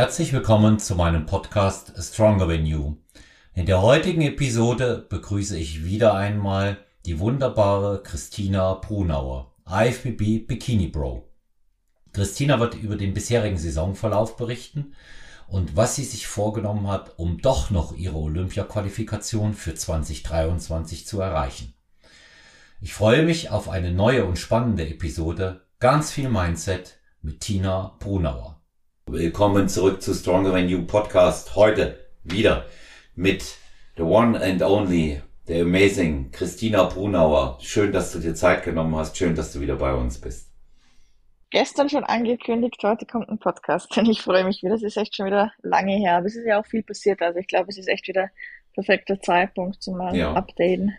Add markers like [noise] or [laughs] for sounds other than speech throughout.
Herzlich willkommen zu meinem Podcast Stronger Than You. In der heutigen Episode begrüße ich wieder einmal die wunderbare Christina Brunauer, IFBB Bikini Bro. Christina wird über den bisherigen Saisonverlauf berichten und was sie sich vorgenommen hat, um doch noch ihre Olympia-Qualifikation für 2023 zu erreichen. Ich freue mich auf eine neue und spannende Episode, ganz viel Mindset mit Tina Brunauer. Willkommen zurück zu Stronger Than You Podcast. Heute wieder mit the one and only, the amazing Christina Brunauer. Schön, dass du dir Zeit genommen hast. Schön, dass du wieder bei uns bist. Gestern schon angekündigt, heute kommt ein Podcast [laughs] und ich freue mich wieder. Es ist echt schon wieder lange her, aber es ist ja auch viel passiert. Also ich glaube, es ist echt wieder perfekter Zeitpunkt zum mal ja. Updaten.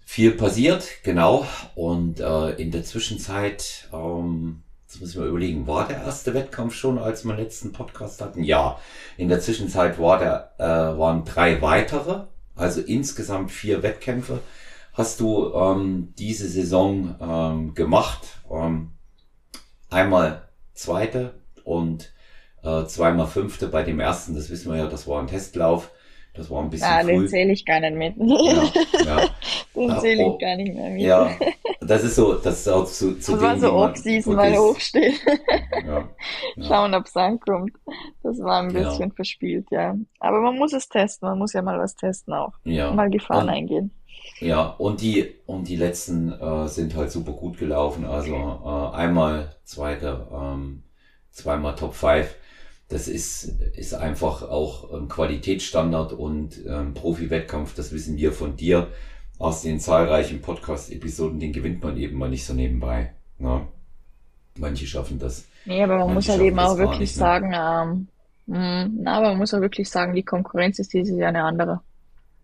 Viel passiert, genau. Und äh, in der Zwischenzeit ähm, Jetzt muss ich mal überlegen, war der erste Wettkampf schon, als wir letzten Podcast hatten? Ja. In der Zwischenzeit war der, äh, waren drei weitere, also insgesamt vier Wettkämpfe hast du ähm, diese Saison ähm, gemacht. Ähm, einmal zweite und äh, zweimal fünfte bei dem ersten, das wissen wir ja, das war ein Testlauf. Das war ein bisschen ah, früh. den zähle ich gar nicht mit. Ja, ja. [laughs] den zähle ich oh, gar nicht mehr mit. Ja, das ist so, das ist auch zu, zu Das war so Off-Season, weil hochsteht. [laughs] Ja, ja. Schauen, ob es ankommt. Das war ein bisschen ja. verspielt, ja. Aber man muss es testen, man muss ja mal was testen auch. Ja. Mal Gefahren und, eingehen. Ja, und die, und die letzten äh, sind halt super gut gelaufen. Also äh, einmal zweite, ähm, zweimal Top 5 das ist, ist einfach auch ein Qualitätsstandard und ähm, Profi-Wettkampf, das wissen wir von dir aus den zahlreichen Podcast-Episoden, den gewinnt man eben mal nicht so nebenbei. Ne? Manche schaffen das. Nee, aber man muss halt eben auch wirklich nicht, ne? sagen, ähm, mh, na, aber man muss auch wirklich sagen, die Konkurrenz ist dieses Jahr eine andere.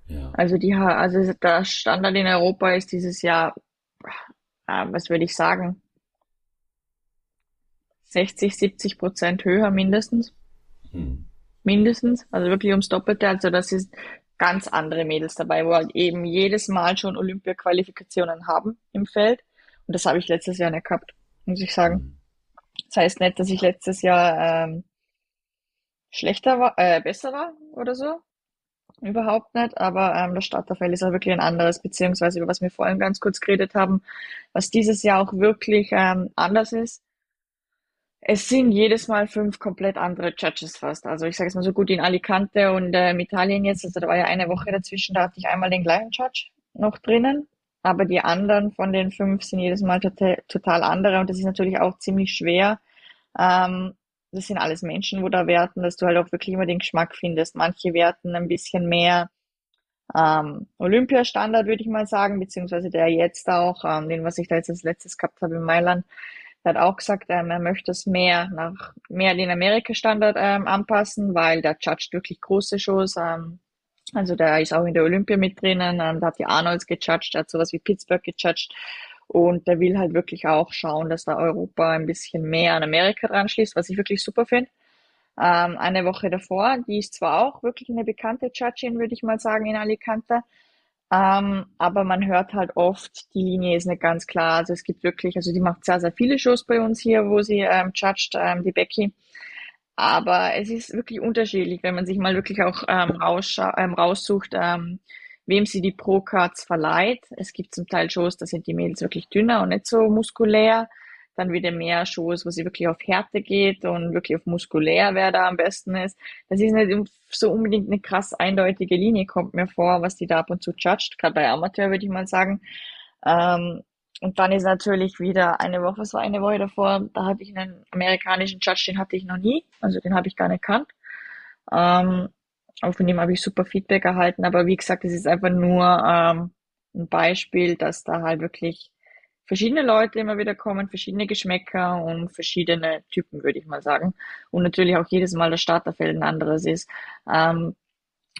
Ja. Also die, also der Standard in Europa ist dieses Jahr, äh, was würde ich sagen, 60, 70 Prozent höher mindestens. Hm. Mindestens, also wirklich ums Doppelte. Also das ist ganz andere Mädels dabei, wo halt eben jedes Mal schon Olympia-Qualifikationen haben im Feld. Und das habe ich letztes Jahr nicht gehabt, muss ich sagen. Hm. Das heißt nicht, dass ich letztes Jahr ähm, schlechter war, äh, besser war oder so. Überhaupt nicht, aber ähm, das Starterfeld ist auch wirklich ein anderes, beziehungsweise über was wir vorhin ganz kurz geredet haben, was dieses Jahr auch wirklich ähm, anders ist, es sind jedes Mal fünf komplett andere Judges fast. Also ich sage es mal so gut in Alicante und äh, in Italien jetzt, also da war ja eine Woche dazwischen, da hatte ich einmal den gleichen Judge noch drinnen. Aber die anderen von den fünf sind jedes Mal total, total andere und das ist natürlich auch ziemlich schwer. Ähm, das sind alles Menschen, wo da werten, dass du halt auch wirklich immer den Geschmack findest. Manche werten ein bisschen mehr ähm, Olympiastandard, würde ich mal sagen, beziehungsweise der jetzt auch, ähm, den, was ich da jetzt als letztes gehabt habe in Mailand, er hat auch gesagt, ähm, er möchte es mehr nach mehr den Amerika-Standard ähm, anpassen, weil der judgt wirklich große Shows. Ähm, also der ist auch in der Olympia mit drinnen, ähm, da hat die Arnolds gejudged, hat sowas wie Pittsburgh gejudged. Und der will halt wirklich auch schauen, dass da Europa ein bisschen mehr an Amerika dran schließt, was ich wirklich super finde. Ähm, eine Woche davor, die ist zwar auch wirklich eine bekannte Judgin, würde ich mal sagen, in Alicante, ähm, aber man hört halt oft, die Linie ist nicht ganz klar. Also es gibt wirklich, also die macht sehr, sehr viele Shows bei uns hier, wo sie ähm, judged, ähm, die Becky. Aber es ist wirklich unterschiedlich, wenn man sich mal wirklich auch ähm, ähm, raussucht, ähm, wem sie die Pro-Cards verleiht. Es gibt zum Teil Shows, da sind die Mädels wirklich dünner und nicht so muskulär dann wieder mehr Shows, wo sie wirklich auf Härte geht und wirklich auf muskulär, wer da am besten ist. Das ist nicht so unbedingt eine krass eindeutige Linie, kommt mir vor, was die da ab und zu judgt, gerade bei Amateur würde ich mal sagen. Ähm, und dann ist natürlich wieder eine Woche, was war eine Woche davor, da hatte ich einen amerikanischen Judge, den hatte ich noch nie, also den habe ich gar nicht kannt. Ähm, auch von dem habe ich super Feedback erhalten, aber wie gesagt, es ist einfach nur ähm, ein Beispiel, dass da halt wirklich verschiedene Leute immer wieder kommen, verschiedene Geschmäcker und verschiedene Typen, würde ich mal sagen. Und natürlich auch jedes Mal das Starterfeld ein anderes ist. Ähm,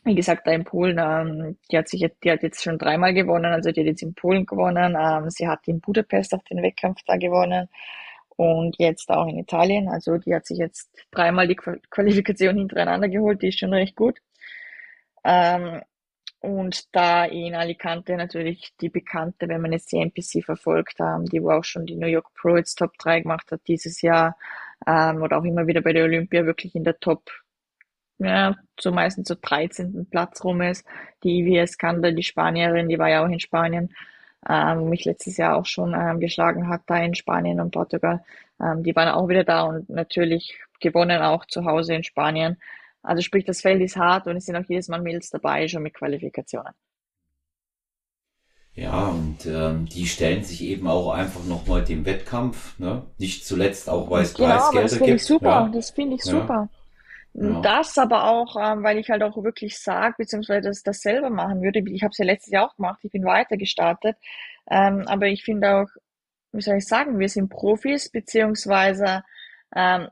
wie gesagt, da in Polen, ähm, die hat sich jetzt, die hat jetzt schon dreimal gewonnen, also die hat jetzt in Polen gewonnen, ähm, sie hat in Budapest auch den Wettkampf da gewonnen und jetzt auch in Italien, also die hat sich jetzt dreimal die Qualifikation hintereinander geholt, die ist schon recht gut. Ähm, und da in Alicante natürlich die bekannte, wenn man jetzt die NPC verfolgt haben, die wo auch schon die New York Pro jetzt Top 3 gemacht hat dieses Jahr, ähm, oder auch immer wieder bei der Olympia wirklich in der Top, ja, so meistens so 13. Platz rum ist. Die IWS Kanda, die Spanierin, die war ja auch in Spanien, ähm, mich letztes Jahr auch schon ähm, geschlagen hat, da in Spanien und Portugal. Ähm, die waren auch wieder da und natürlich gewonnen auch zu Hause in Spanien. Also sprich, das Feld ist hart und es sind auch jedes Mal Mädels dabei, schon mit Qualifikationen. Ja, und ähm, die stellen sich eben auch einfach nochmal dem Wettkampf, ne? Nicht zuletzt auch, weil es genau, Preisgelder das finde ich super, Ja, das finde ich ja, super. ja. Das aber auch, ähm, weil ich halt auch wirklich sage, beziehungsweise das, das selber machen würde. Ich habe es ja letztes Jahr auch gemacht, ich bin weiter gestartet. Ähm, aber ich finde auch, wie soll ich sagen, wir sind Profis, beziehungsweise ähm,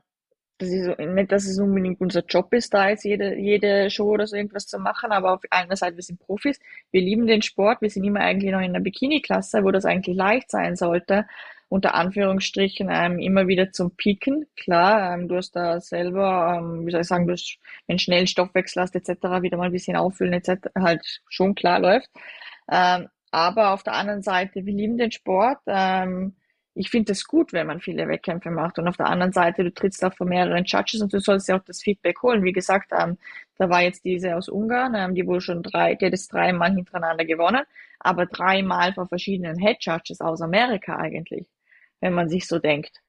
das ist nicht, dass es unbedingt unser Job ist, da jetzt jede, jede Show oder so irgendwas zu machen, aber auf einer Seite, wir sind Profis, wir lieben den Sport, wir sind immer eigentlich noch in der Bikini-Klasse, wo das eigentlich leicht sein sollte, unter Anführungsstrichen ähm, immer wieder zum Pieken. Klar, ähm, du hast da selber, ähm, wie soll ich sagen, du hast, wenn schnell Stoffwechsel hast etc., wieder mal ein bisschen auffüllen etc., halt schon klar läuft. Ähm, aber auf der anderen Seite, wir lieben den Sport. Ähm, ich finde es gut, wenn man viele Wettkämpfe macht. Und auf der anderen Seite, du trittst auch vor mehreren Judges und du sollst ja auch das Feedback holen. Wie gesagt, ähm, da war jetzt diese aus Ungarn, ähm, die wohl schon drei, die hat es dreimal hintereinander gewonnen, aber dreimal vor verschiedenen Head Judges aus Amerika eigentlich, wenn man sich so denkt.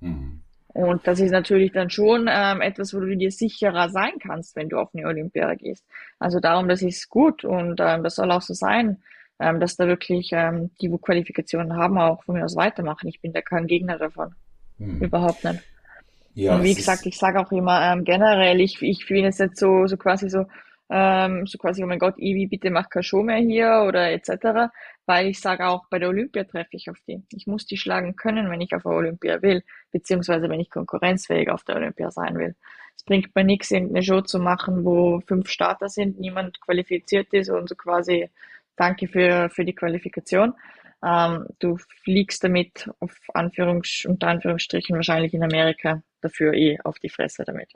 Mhm. Und das ist natürlich dann schon ähm, etwas, wo du dir sicherer sein kannst, wenn du auf eine Olympiade gehst. Also darum, das ist gut und ähm, das soll auch so sein ähm, dass da wirklich ähm, die, wo Qualifikationen haben, auch von mir aus weitermachen. Ich bin da kein Gegner davon. Hm. Überhaupt nicht. Ja, und wie gesagt, ich sage auch immer ähm, generell, ich, ich bin jetzt nicht so, so quasi so, ähm, so quasi, oh mein Gott, Ivi, bitte mach keine Show mehr hier oder etc., weil ich sage auch, bei der Olympia treffe ich auf die. Ich muss die schlagen können, wenn ich auf der Olympia will, beziehungsweise wenn ich konkurrenzfähig auf der Olympia sein will. Es bringt mir nichts, irgendeine Show zu machen, wo fünf Starter sind, niemand qualifiziert ist und so quasi danke für, für die Qualifikation. Ähm, du fliegst damit auf Anführungs unter Anführungsstrichen wahrscheinlich in Amerika dafür eh auf die Fresse damit.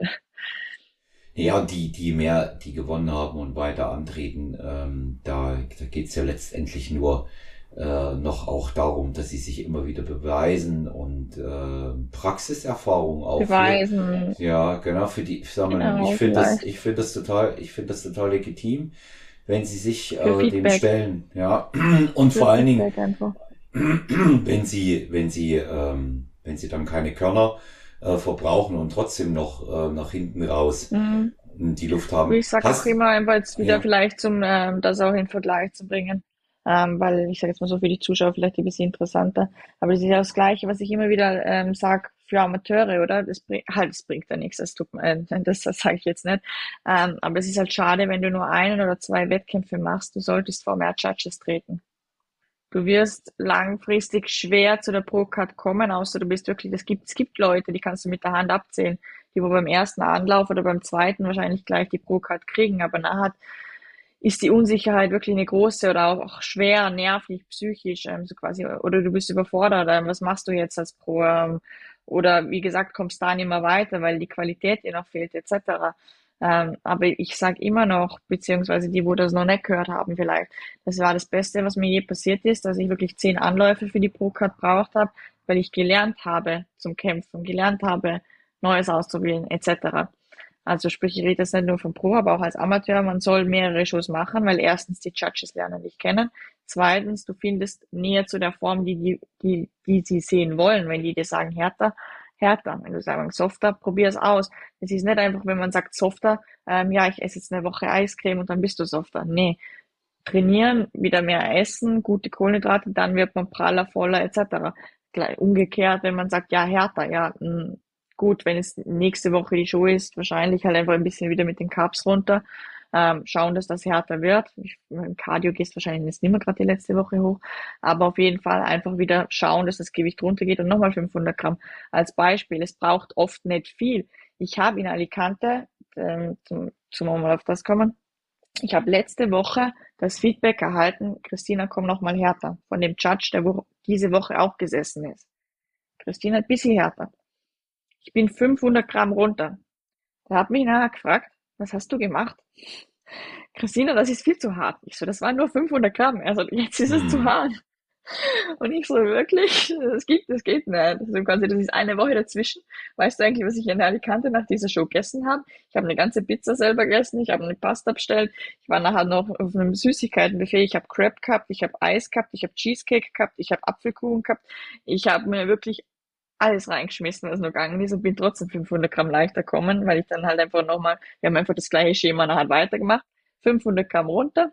Ja, die, die mehr, die gewonnen haben und weiter antreten, ähm, da, da geht's ja letztendlich nur äh, noch auch darum, dass sie sich immer wieder beweisen und äh, Praxiserfahrung auch. Beweisen. Für, ja, genau, für die, sag mal, genau, ich finde das, ich finde das total, ich finde das total legitim wenn sie sich äh, dem stellen. Ja. [clears throat] Und vor allen Dingen, [clears throat] wenn sie, wenn sie, ähm, wenn sie dann keine Körner äh, verbrauchen und trotzdem noch äh, nach hinten raus mhm. die Luft haben. Ich sage auch immer einfach jetzt wieder ja. vielleicht zum, ähm, das auch in Vergleich zu bringen. Ähm, weil ich sage jetzt mal so für die Zuschauer vielleicht ein bisschen interessanter. Aber das ist ja das Gleiche, was ich immer wieder ähm, sage für Amateure, oder? Das bringt halt, das bringt ja nichts, das tut mir, äh, [laughs] das, das sage ich jetzt nicht. Ähm, aber es ist halt schade, wenn du nur einen oder zwei Wettkämpfe machst, du solltest vor mehr Judges treten. Du wirst langfristig schwer zu der Pro-Card kommen, außer du bist wirklich, es gibt, es gibt Leute, die kannst du mit der Hand abzählen, die wo beim ersten Anlauf oder beim zweiten wahrscheinlich gleich die Pro-Card kriegen, aber nachher ist die Unsicherheit wirklich eine große oder auch schwer, nervlich, psychisch, ähm, so quasi, oder du bist überfordert, ähm, was machst du jetzt als Pro? Ähm, oder wie gesagt, kommst da nicht mehr weiter, weil die Qualität dir noch fehlt, etc. Ähm, aber ich sage immer noch, beziehungsweise die, wo das noch nicht gehört haben vielleicht, das war das Beste, was mir je passiert ist, dass ich wirklich zehn Anläufe für die Pro-Card braucht habe, weil ich gelernt habe zum Kämpfen, gelernt habe, Neues auszuwählen, etc. Also sprich, ich rede jetzt nicht nur vom Pro, aber auch als Amateur. Man soll mehrere Shows machen, weil erstens die Judges lernen dich kennen. Zweitens, du findest näher zu der Form, die, die, die, die sie sehen wollen. Wenn die dir sagen härter, härter. Wenn du sagst softer, probier es aus. Es ist nicht einfach, wenn man sagt softer, ähm, ja, ich esse jetzt eine Woche Eiscreme und dann bist du softer. Nee. Trainieren, wieder mehr essen, gute Kohlenhydrate, dann wird man praller, voller etc. Umgekehrt, wenn man sagt, ja, härter, ja, mh, hm, gut, wenn es nächste Woche die Show ist, wahrscheinlich halt einfach ein bisschen wieder mit den Carbs runter. Ähm, schauen, dass das härter wird. Ich, Im Cardio gehst wahrscheinlich jetzt nicht mehr gerade die letzte Woche hoch, aber auf jeden Fall einfach wieder schauen, dass das Gewicht runtergeht und nochmal 500 Gramm als Beispiel. Es braucht oft nicht viel. Ich habe in Alicante, ähm, zum, zum mal auf das kommen, ich habe letzte Woche das Feedback erhalten, Christina, komm nochmal härter, von dem Judge, der wo diese Woche auch gesessen ist. Christina, ein bisschen härter ich bin 500 Gramm runter. Der hat mich nachher gefragt, was hast du gemacht? Christina, das ist viel zu hart. Ich so, das waren nur 500 Gramm. Also jetzt ist es zu mhm. hart. Und ich so, wirklich? Das gibt, das geht nicht. Also quasi, das ist eine Woche dazwischen. Weißt du eigentlich, was ich in Alicante nach dieser Show gegessen habe? Ich habe eine ganze Pizza selber gegessen, ich habe eine Pasta bestellt, ich war nachher noch auf einem Süßigkeitenbuffet, ich habe Crepe gehabt, ich habe Eis gehabt, ich habe Cheesecake gehabt, ich habe Apfelkuchen gehabt. Ich habe mir wirklich alles reingeschmissen, was noch gegangen ist und bin trotzdem 500 Gramm leichter gekommen, weil ich dann halt einfach nochmal, wir haben einfach das gleiche Schema nachher weitergemacht. 500 Gramm runter,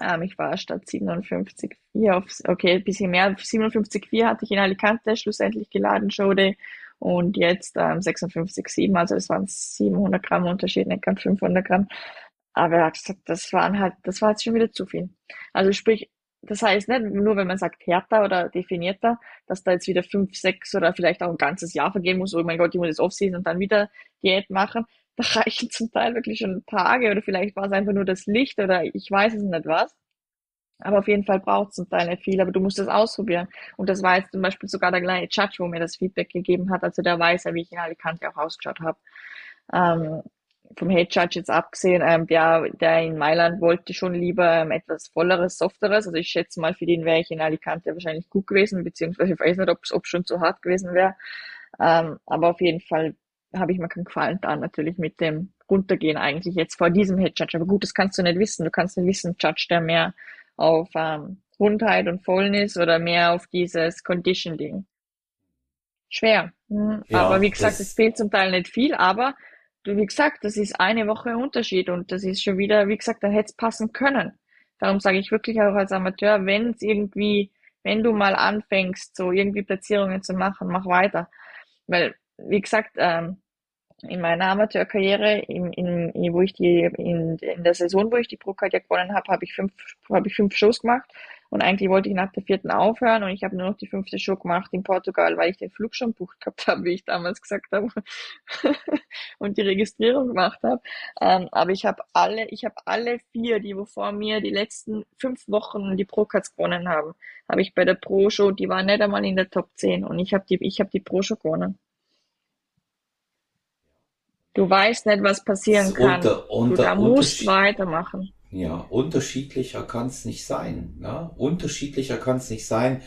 ähm, ich war statt 57,4 auf, okay, ein bisschen mehr, 57,4 hatte ich in Alicante schlussendlich geladen, Showday. Und jetzt ähm, 56,7, also das waren 700 Gramm Unterschied, nicht ganz 500 Gramm. Aber er hat gesagt, das waren halt, das war jetzt schon wieder zu viel. Also sprich, das heißt nicht nur, wenn man sagt härter oder definierter, dass da jetzt wieder fünf, sechs oder vielleicht auch ein ganzes Jahr vergehen muss, oh mein Gott, ich muss jetzt Offseason und dann wieder Diät machen, [laughs] da reichen zum Teil wirklich schon Tage oder vielleicht war es einfach nur das Licht oder ich weiß es nicht was. Aber auf jeden Fall braucht es zum Teil nicht viel, aber du musst es ausprobieren. Und das war jetzt zum Beispiel sogar der gleiche Judge, wo mir das Feedback gegeben hat. Also der weiß ja, wie ich in Alicante auch ausgeschaut habe. Ähm, vom Head Judge jetzt abgesehen, ähm, der, der in Mailand wollte schon lieber ähm, etwas volleres, softeres. Also ich schätze mal, für den wäre ich in Alicante wahrscheinlich gut gewesen, beziehungsweise ich weiß nicht, ob es schon zu hart gewesen wäre. Ähm, aber auf jeden Fall habe ich mir keinen Gefallen da natürlich mit dem Runtergehen eigentlich jetzt vor diesem Head Judge. Aber gut, das kannst du nicht wissen. Du kannst nicht wissen, Judge, der mehr auf ähm, Rundheit und Fäulnis oder mehr auf dieses Condition-Ding. Schwer. Mhm. Ja, aber wie gesagt, es fehlt zum Teil nicht viel, aber wie gesagt, das ist eine Woche Unterschied und das ist schon wieder, wie gesagt, da hätte es passen können. Darum sage ich wirklich auch als Amateur, wenn es irgendwie, wenn du mal anfängst, so irgendwie Platzierungen zu machen, mach weiter. Weil, wie gesagt, ähm, in meiner Amateurkarriere, in, in, wo ich die, in, in der Saison, wo ich die Procard gewonnen habe, habe ich fünf, habe ich fünf Shows gemacht. Und eigentlich wollte ich nach der vierten aufhören und ich habe nur noch die fünfte Show gemacht in Portugal, weil ich den Flug schon bucht gehabt habe, wie ich damals gesagt habe, [laughs] und die Registrierung gemacht habe. Ähm, aber ich habe alle, ich habe alle vier, die wo vor mir die letzten fünf Wochen die Pro-Cards gewonnen haben, habe ich bei der Pro-Show, die war nicht einmal in der Top 10 und ich habe die, ich habe die Pro-Show gewonnen. Du weißt nicht, was passieren kann. Unter, unter, du da musst weitermachen. Ja, unterschiedlicher kann es nicht sein. Ne? Unterschiedlicher kann es nicht sein.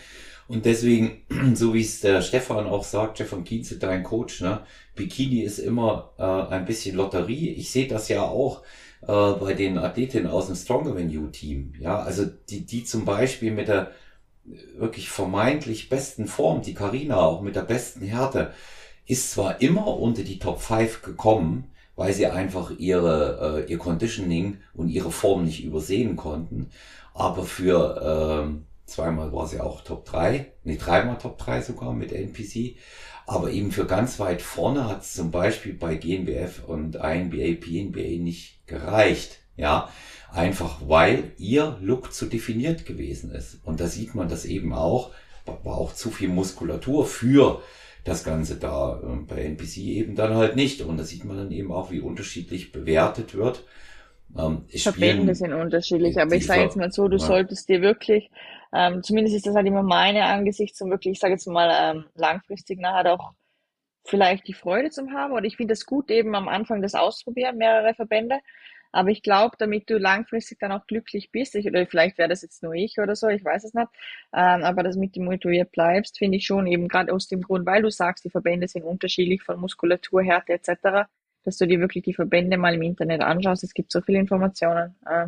Und deswegen, [clears throat] so wie es der Stefan auch sagt, Stefan Kienze, dein Coach, ne? Bikini ist immer äh, ein bisschen Lotterie. Ich sehe das ja auch äh, bei den Athletinnen aus dem Stronger Venue Team. Ja, also die, die zum Beispiel mit der wirklich vermeintlich besten Form, die Karina auch mit der besten Härte, ist zwar immer unter die Top 5 gekommen, weil sie einfach ihre, äh, ihr Conditioning und ihre Form nicht übersehen konnten, aber für äh, zweimal war sie auch Top 3, nee, dreimal Top 3 sogar mit NPC, aber eben für ganz weit vorne hat es zum Beispiel bei GNBF und INBA, PNBA nicht gereicht, ja, einfach weil ihr Look zu definiert gewesen ist. Und da sieht man das eben auch, war auch zu viel Muskulatur für das Ganze da. Ähm, bei NPC eben dann halt nicht. Und da sieht man dann eben auch, wie unterschiedlich bewertet wird. Ähm, Verbände sind unterschiedlich, aber ich sage jetzt mal so, du ja. solltest dir wirklich, ähm, zumindest ist das halt immer meine Angesicht, zum wirklich, ich sage jetzt mal, ähm, langfristig nachher auch vielleicht die Freude zum haben. Oder ich finde es gut, eben am Anfang das ausprobieren, mehrere Verbände. Aber ich glaube, damit du langfristig dann auch glücklich bist, ich, oder vielleicht wäre das jetzt nur ich oder so, ich weiß es nicht, ähm, aber dass mit dem motiviert bleibst, finde ich schon eben gerade aus dem Grund, weil du sagst, die Verbände sind unterschiedlich von Muskulatur, Härte etc., dass du dir wirklich die Verbände mal im Internet anschaust. Es gibt so viele Informationen. Äh,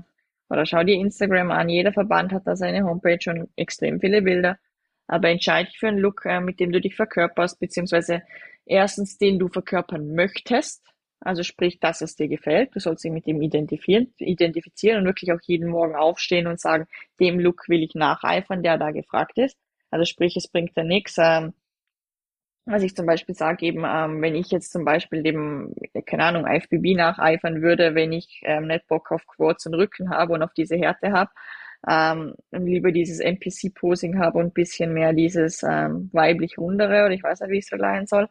oder schau dir Instagram an. Jeder Verband hat da seine Homepage und extrem viele Bilder. Aber entscheide dich für einen Look, äh, mit dem du dich verkörperst, beziehungsweise erstens den du verkörpern möchtest also sprich, dass es dir gefällt. Du sollst dich mit dem identifizieren, identifizieren und wirklich auch jeden Morgen aufstehen und sagen, dem Look will ich nacheifern, der da gefragt ist. Also sprich, es bringt ja nichts. Ähm, was ich zum Beispiel sage, eben, ähm, wenn ich jetzt zum Beispiel dem, keine Ahnung, IFBB nacheifern würde, wenn ich ähm, nicht Bock auf Quads und Rücken habe und auf diese Härte habe, ähm, lieber dieses NPC-Posing habe und bisschen mehr dieses ähm, weiblich rundere oder ich weiß nicht, wie ich es verleihen soll,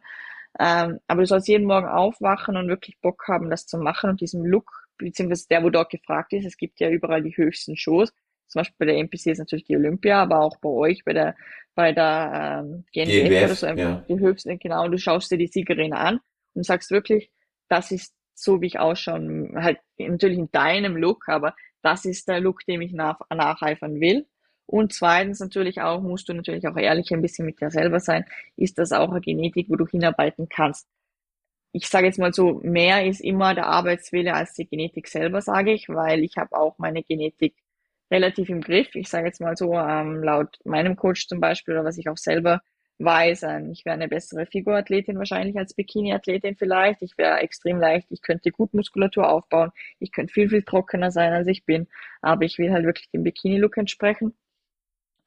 ähm, aber du sollst jeden Morgen aufwachen und wirklich Bock haben, das zu machen und diesem Look, beziehungsweise der, wo dort gefragt ist, es gibt ja überall die höchsten Shows. Zum Beispiel bei der NPC ist natürlich die Olympia, aber auch bei euch, bei der, bei der ähm, GNBF, GNBF oder so, einfach ja. die höchsten, genau, und du schaust dir die Siegerin an und sagst wirklich, das ist so, wie ich ausschauen, halt natürlich in deinem Look, aber das ist der Look, dem ich nach, nacheifern will. Und zweitens natürlich auch, musst du natürlich auch ehrlich ein bisschen mit dir selber sein, ist das auch eine Genetik, wo du hinarbeiten kannst. Ich sage jetzt mal so, mehr ist immer der Arbeitswille als die Genetik selber, sage ich, weil ich habe auch meine Genetik relativ im Griff. Ich sage jetzt mal so, ähm, laut meinem Coach zum Beispiel oder was ich auch selber weiß, ähm, ich wäre eine bessere Figurathletin wahrscheinlich als Bikini-Athletin vielleicht. Ich wäre extrem leicht, ich könnte gut Muskulatur aufbauen, ich könnte viel, viel trockener sein, als ich bin, aber ich will halt wirklich dem Bikini-Look entsprechen.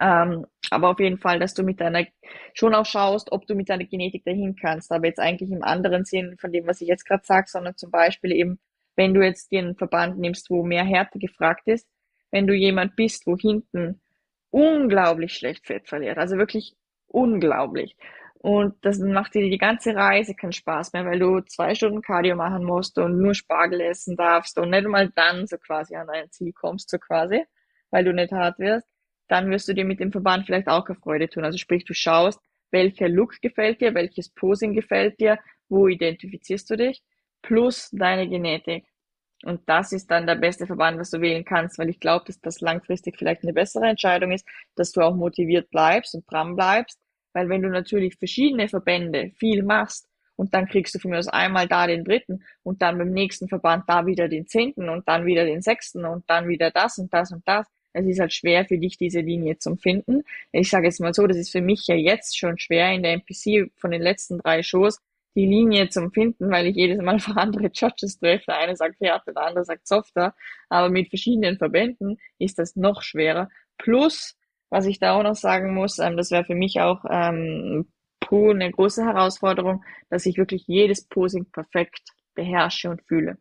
Ähm, aber auf jeden Fall, dass du mit deiner, schon auch schaust, ob du mit deiner Genetik dahin kannst, aber jetzt eigentlich im anderen Sinn von dem, was ich jetzt gerade sage, sondern zum Beispiel eben, wenn du jetzt den Verband nimmst, wo mehr Härte gefragt ist, wenn du jemand bist, wo hinten unglaublich schlecht Fett verliert, also wirklich unglaublich. Und das macht dir die ganze Reise keinen Spaß mehr, weil du zwei Stunden Cardio machen musst und nur Spargel essen darfst und nicht mal dann so quasi an dein Ziel kommst, so quasi, weil du nicht hart wirst, dann wirst du dir mit dem Verband vielleicht auch eine Freude tun. Also sprich, du schaust, welcher Look gefällt dir, welches Posing gefällt dir, wo identifizierst du dich, plus deine Genetik. Und das ist dann der beste Verband, was du wählen kannst, weil ich glaube, dass das langfristig vielleicht eine bessere Entscheidung ist, dass du auch motiviert bleibst und dran bleibst weil wenn du natürlich verschiedene Verbände viel machst und dann kriegst du von mir aus einmal da den dritten und dann beim nächsten Verband da wieder den zehnten und dann wieder den sechsten und dann wieder das und das und das. Es ist halt schwer für dich, diese Linie zu finden. Ich sage jetzt mal so, das ist für mich ja jetzt schon schwer in der NPC von den letzten drei Shows, die Linie zum Finden, weil ich jedes Mal [laughs] für andere Judges treffe. Der eine sagt härter, der andere sagt softer. Aber mit verschiedenen Verbänden ist das noch schwerer. Plus, was ich da auch noch sagen muss, ähm, das wäre für mich auch ähm, eine große Herausforderung, dass ich wirklich jedes Posing perfekt beherrsche und fühle.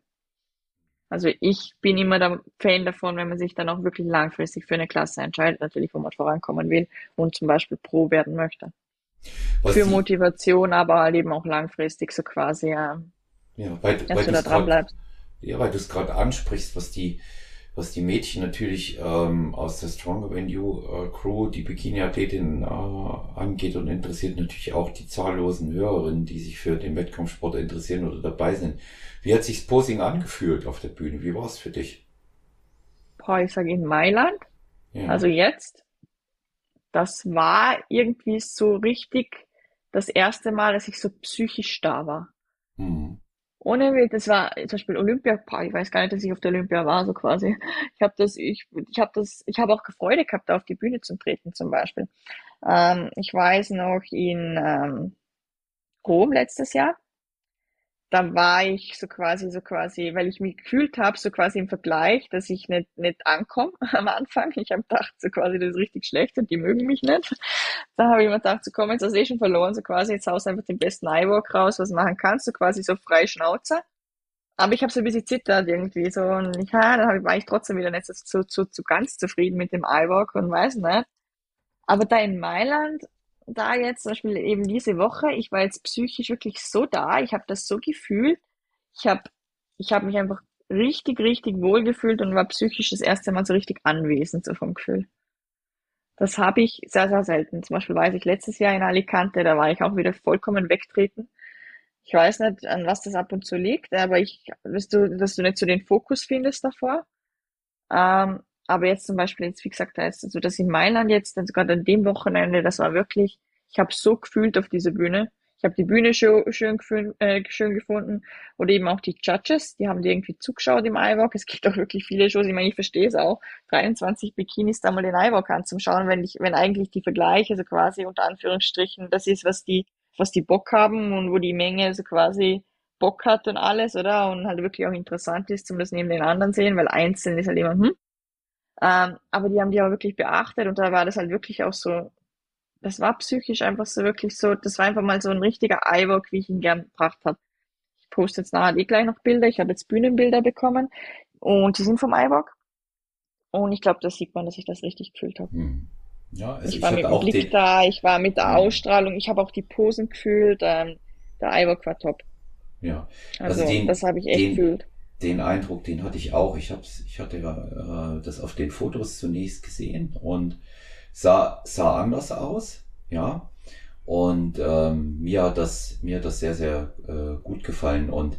Also ich bin immer der Fan davon, wenn man sich dann auch wirklich langfristig für eine Klasse entscheidet, natürlich, wo man vorankommen will und zum Beispiel Pro werden möchte. Was für Motivation, aber halt eben auch langfristig so quasi, ja, ja weil, dass weil du da dran bleibst. Ja, weil du es gerade ansprichst, was die was die Mädchen natürlich ähm, aus der Stronger Than You äh, Crew, die Bikini-Athletin äh, angeht und interessiert natürlich auch die zahllosen Hörerinnen, die sich für den Wettkampfsport interessieren oder dabei sind. Wie hat sich das Posing angefühlt auf der Bühne? Wie war es für dich? Boah, ich sage in Mailand, ja. also jetzt, das war irgendwie so richtig das erste Mal, dass ich so psychisch da war. Mhm. Ohne Witz, das war zum Beispiel Olympiapark. Ich weiß gar nicht, dass ich auf der Olympia war, so quasi. Ich habe das, ich, ich habe das, ich habe auch Freude gehabt, da auf die Bühne zu treten, zum Beispiel. Ähm, ich weiß noch in ähm, Rom letztes Jahr da war ich so quasi, so quasi, weil ich mich gefühlt habe, so quasi im Vergleich, dass ich nicht, nicht ankomme [laughs] am Anfang. Ich habe gedacht, so quasi, das ist richtig schlecht und die mögen mich nicht. Da habe ich mir gedacht, so komm, jetzt hast du eh schon verloren, so quasi, jetzt haust du einfach den besten Eyewalk raus, was machen kannst, so quasi so frei Schnauze. Aber ich habe so ein bisschen zittert irgendwie so und ja, da war ich trotzdem wieder nicht so, so, so, so ganz zufrieden mit dem Eyewalk und weiß nicht. Aber da in Mailand da jetzt, zum Beispiel eben diese Woche, ich war jetzt psychisch wirklich so da, ich habe das so gefühlt, ich habe ich hab mich einfach richtig, richtig wohl gefühlt und war psychisch das erste Mal so richtig anwesend, so vom Gefühl. Das habe ich sehr, sehr selten. Zum Beispiel weiß ich letztes Jahr in Alicante, da war ich auch wieder vollkommen wegtreten. Ich weiß nicht, an was das ab und zu liegt, aber ich, dass du, dass du nicht so den Fokus findest davor. Ähm, aber jetzt zum Beispiel, jetzt, wie gesagt, da ist also das in Mailand jetzt, also gerade an dem Wochenende, das war wirklich, ich habe so gefühlt auf dieser Bühne. Ich habe die Bühne schön, schön, äh, schön gefunden. Oder eben auch die Judges, die haben die irgendwie zugeschaut im iWalk. Es gibt auch wirklich viele Shows, ich meine, ich verstehe es auch. 23 Bikinis da mal den iWalk anzuschauen, wenn ich, wenn eigentlich die Vergleiche, also quasi unter Anführungsstrichen, das ist, was die, was die Bock haben und wo die Menge so quasi Bock hat und alles, oder? Und halt wirklich auch interessant ist, zum das neben den anderen sehen, weil einzeln ist halt immer, hm, ähm, aber die haben die auch wirklich beachtet und da war das halt wirklich auch so, das war psychisch einfach so wirklich so, das war einfach mal so ein richtiger Eiwalk, wie ich ihn gern gebracht habe. Ich poste jetzt nachher eh gleich noch Bilder, ich habe jetzt Bühnenbilder bekommen und die sind vom Eiwalk. Und ich glaube, da sieht man, dass ich das richtig gefühlt habe. Hm. Ja, also ich, ich war mit dem Blick den... da, ich war mit der. Ausstrahlung, ich habe auch die Posen gefühlt, ähm, der Eiwalk war top. Ja, also, also den, das habe ich echt den, gefühlt den Eindruck, den hatte ich auch. Ich, hab's, ich hatte äh, das auf den Fotos zunächst gesehen und sah, sah anders aus, ja. Und ähm, mir hat das mir hat das sehr sehr äh, gut gefallen und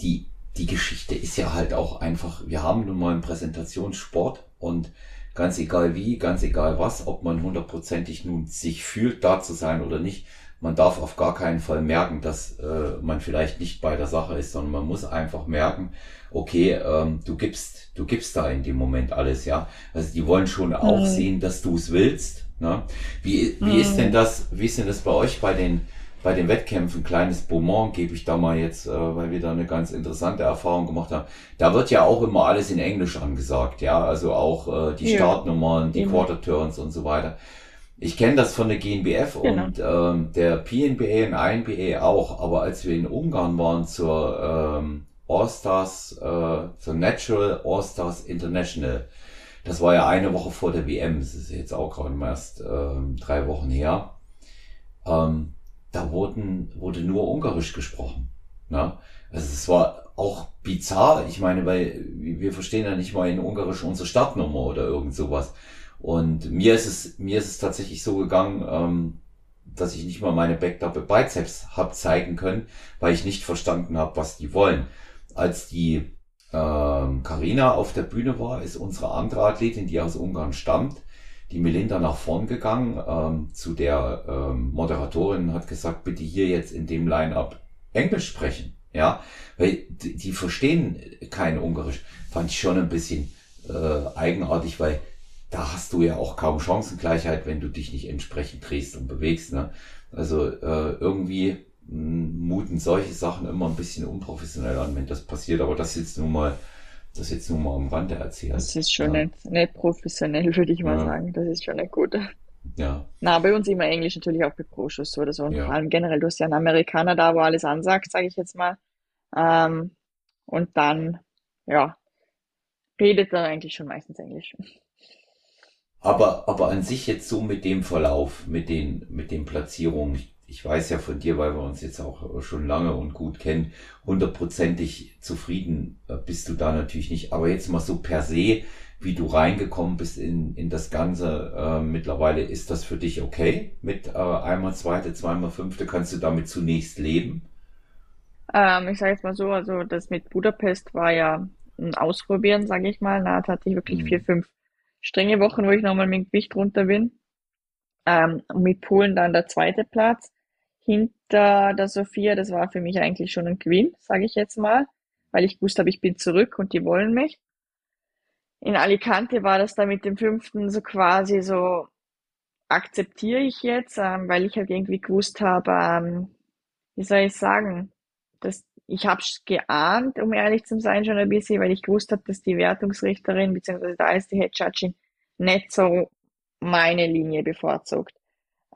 die die Geschichte ist ja halt auch einfach, wir haben nun mal einen Präsentationssport und ganz egal wie, ganz egal was, ob man hundertprozentig nun sich fühlt, da zu sein oder nicht, man darf auf gar keinen Fall merken, dass äh, man vielleicht nicht bei der Sache ist, sondern man muss einfach merken, okay, ähm, du gibst, du gibst da in dem Moment alles, ja. Also die wollen schon auch mhm. sehen, dass du es willst. Ne? Wie, wie mhm. ist denn das, wie ist denn das bei euch bei den bei den Wettkämpfen, kleines Beaumont gebe ich da mal jetzt, äh, weil wir da eine ganz interessante Erfahrung gemacht haben. Da wird ja auch immer alles in Englisch angesagt, ja, also auch äh, die ja. Startnummern, die Quarter Turns und so weiter. Ich kenne das von der GNBF genau. und ähm, der PNBA und INBA auch, aber als wir in Ungarn waren zur ähm, All-Stars, äh, zur Natural All-Stars International, das war ja eine Woche vor der WM, das ist jetzt auch gerade erst ähm, drei Wochen her. Ähm, da wurden, wurde nur Ungarisch gesprochen. Ne? Also es war auch bizarr. Ich meine, weil wir verstehen ja nicht mal in Ungarisch unsere Startnummer oder irgend sowas. Und mir ist es, mir ist es tatsächlich so gegangen, ähm, dass ich nicht mal meine Backdouble Biceps hab zeigen können, weil ich nicht verstanden habe, was die wollen. Als die ähm, Karina auf der Bühne war, ist unsere andere Athletin, die aus Ungarn stammt, die Melinda nach vorn gegangen ähm, zu der ähm, Moderatorin hat gesagt, bitte hier jetzt in dem Line-up Englisch sprechen. Ja, weil die, die verstehen kein Ungarisch. Fand ich schon ein bisschen äh, eigenartig, weil da hast du ja auch kaum Chancengleichheit, wenn du dich nicht entsprechend drehst und bewegst. Ne? Also äh, irgendwie hm, muten solche Sachen immer ein bisschen unprofessionell an, wenn das passiert. Aber das jetzt nun mal das jetzt nur mal am Rande erzählt. Das ist schon ja. nicht, nicht professionell, [laughs] würde ich mal ja. sagen. Das ist schon nicht gut. Ja. Na, bei uns immer Englisch natürlich auch bei Pro-Shows oder so. Und ja. vor allem generell, du hast ja einen Amerikaner da, wo alles ansagt, sage ich jetzt mal. Ähm, und dann, ja, redet er eigentlich schon meistens Englisch. Aber, aber an sich jetzt so mit dem Verlauf, mit den, mit den Platzierungen, ich weiß ja von dir, weil wir uns jetzt auch schon lange und gut kennen, hundertprozentig zufrieden äh, bist du da natürlich nicht. Aber jetzt mal so per se, wie du reingekommen bist in, in das Ganze äh, mittlerweile, ist das für dich okay? Mit äh, einmal zweite, zweimal fünfte, kannst du damit zunächst leben? Ähm, ich sage jetzt mal so, also das mit Budapest war ja ein Ausprobieren, sage ich mal. Da hatte ich wirklich mhm. vier, fünf strenge Wochen, wo ich nochmal mit Gewicht runter bin. Ähm, mit Polen dann der zweite Platz hinter der Sophia, das war für mich eigentlich schon ein Gewinn, sage ich jetzt mal, weil ich gewusst habe, ich bin zurück und die wollen mich. In Alicante war das dann mit dem fünften so quasi so, akzeptiere ich jetzt, ähm, weil ich halt irgendwie gewusst habe, ähm, wie soll ich sagen, dass ich habe geahnt, um ehrlich zu sein, schon ein bisschen, weil ich gewusst habe, dass die Wertungsrichterin bzw. da ist die Head Judge nicht so meine Linie bevorzugt.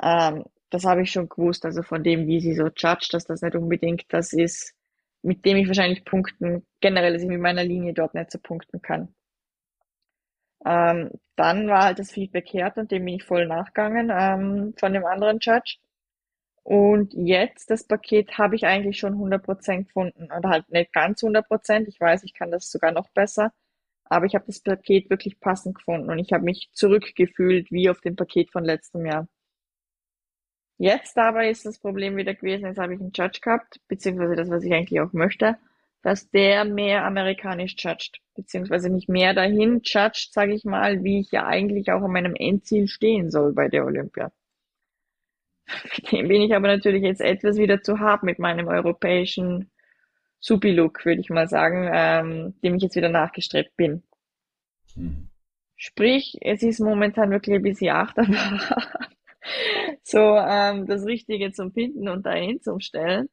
Ähm, das habe ich schon gewusst, also von dem, wie sie so judge, dass das nicht unbedingt das ist, mit dem ich wahrscheinlich punkten, generell, dass ich mit meiner Linie dort nicht so punkten kann. Ähm, dann war halt das Feedback härter und dem bin ich voll nachgegangen ähm, von dem anderen Judge. Und jetzt, das Paket habe ich eigentlich schon 100% gefunden. Oder halt nicht ganz 100%. Ich weiß, ich kann das sogar noch besser. Aber ich habe das Paket wirklich passend gefunden und ich habe mich zurückgefühlt wie auf dem Paket von letztem Jahr. Jetzt dabei ist das Problem wieder gewesen, jetzt habe ich einen Judge gehabt, beziehungsweise das, was ich eigentlich auch möchte, dass der mehr amerikanisch judged, beziehungsweise nicht mehr dahin judged, sage ich mal, wie ich ja eigentlich auch an meinem Endziel stehen soll bei der Olympia. [laughs] Dem bin ich aber natürlich jetzt etwas wieder zu hart mit meinem europäischen Supi-Look, würde ich mal sagen, ähm, dem ich jetzt wieder nachgestrebt bin. Hm. Sprich, es ist momentan wirklich ein bisschen Achterbahn [laughs] so ähm, das Richtige zum Finden und dahin zum Stellen.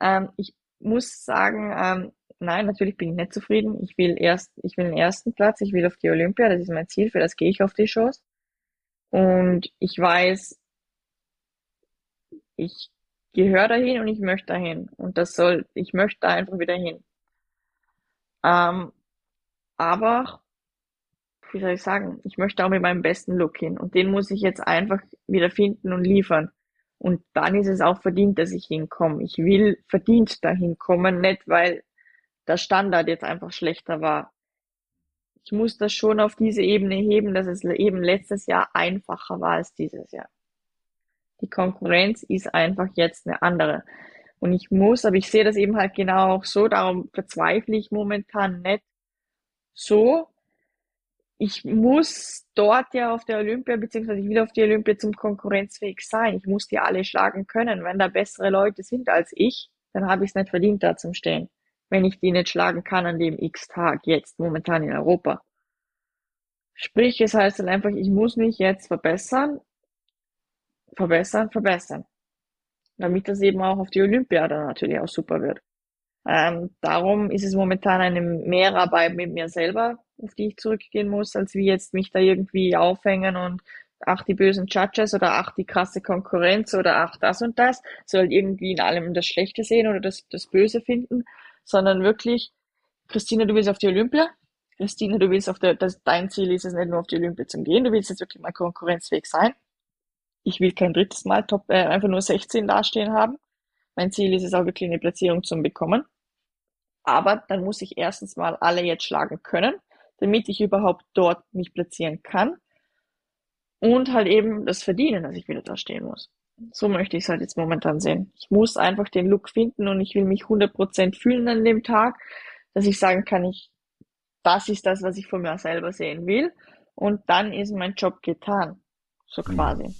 Ähm, ich muss sagen, ähm, nein, natürlich bin ich nicht zufrieden. Ich will erst, ich will den ersten Platz, ich will auf die Olympia, das ist mein Ziel, für das gehe ich auf die Shows. Und ich weiß, ich gehöre dahin und ich möchte dahin. Und das soll, ich möchte da einfach wieder hin. Ähm, aber wie soll ich sagen, ich möchte auch mit meinem besten Look hin und den muss ich jetzt einfach wieder finden und liefern. Und dann ist es auch verdient, dass ich hinkomme. Ich will verdient dahin kommen, nicht weil der Standard jetzt einfach schlechter war. Ich muss das schon auf diese Ebene heben, dass es eben letztes Jahr einfacher war als dieses Jahr. Die Konkurrenz ist einfach jetzt eine andere. Und ich muss, aber ich sehe das eben halt genau auch so, darum verzweifle ich momentan nicht so. Ich muss dort ja auf der Olympia, beziehungsweise ich will auf die Olympia zum konkurrenzfähig sein. Ich muss die alle schlagen können. Wenn da bessere Leute sind als ich, dann habe ich es nicht verdient, da zum Stehen. Wenn ich die nicht schlagen kann an dem X-Tag, jetzt momentan in Europa. Sprich, es heißt dann einfach, ich muss mich jetzt verbessern, verbessern, verbessern. Damit das eben auch auf die Olympiade natürlich auch super wird. Ähm, darum ist es momentan eine Mehrarbeit mit mir selber, auf die ich zurückgehen muss, als wie jetzt mich da irgendwie aufhängen und ach die bösen Judges oder ach die krasse Konkurrenz oder ach das und das, soll irgendwie in allem das Schlechte sehen oder das, das Böse finden, sondern wirklich, Christina, du willst auf die Olympia, Christina, du willst auf der, das, dein Ziel ist es nicht nur auf die Olympia zu gehen, du willst jetzt wirklich mal konkurrenzfähig sein ich will kein drittes Mal Top, äh, einfach nur 16 dastehen haben. Mein Ziel ist es auch wirklich eine Platzierung zu bekommen. Aber dann muss ich erstens mal alle jetzt schlagen können, damit ich überhaupt dort mich platzieren kann. Und halt eben das verdienen, dass ich wieder da stehen muss. So möchte ich es halt jetzt momentan sehen. Ich muss einfach den Look finden und ich will mich 100% fühlen an dem Tag, dass ich sagen kann, ich, das ist das, was ich von mir selber sehen will. Und dann ist mein Job getan. So mhm. quasi.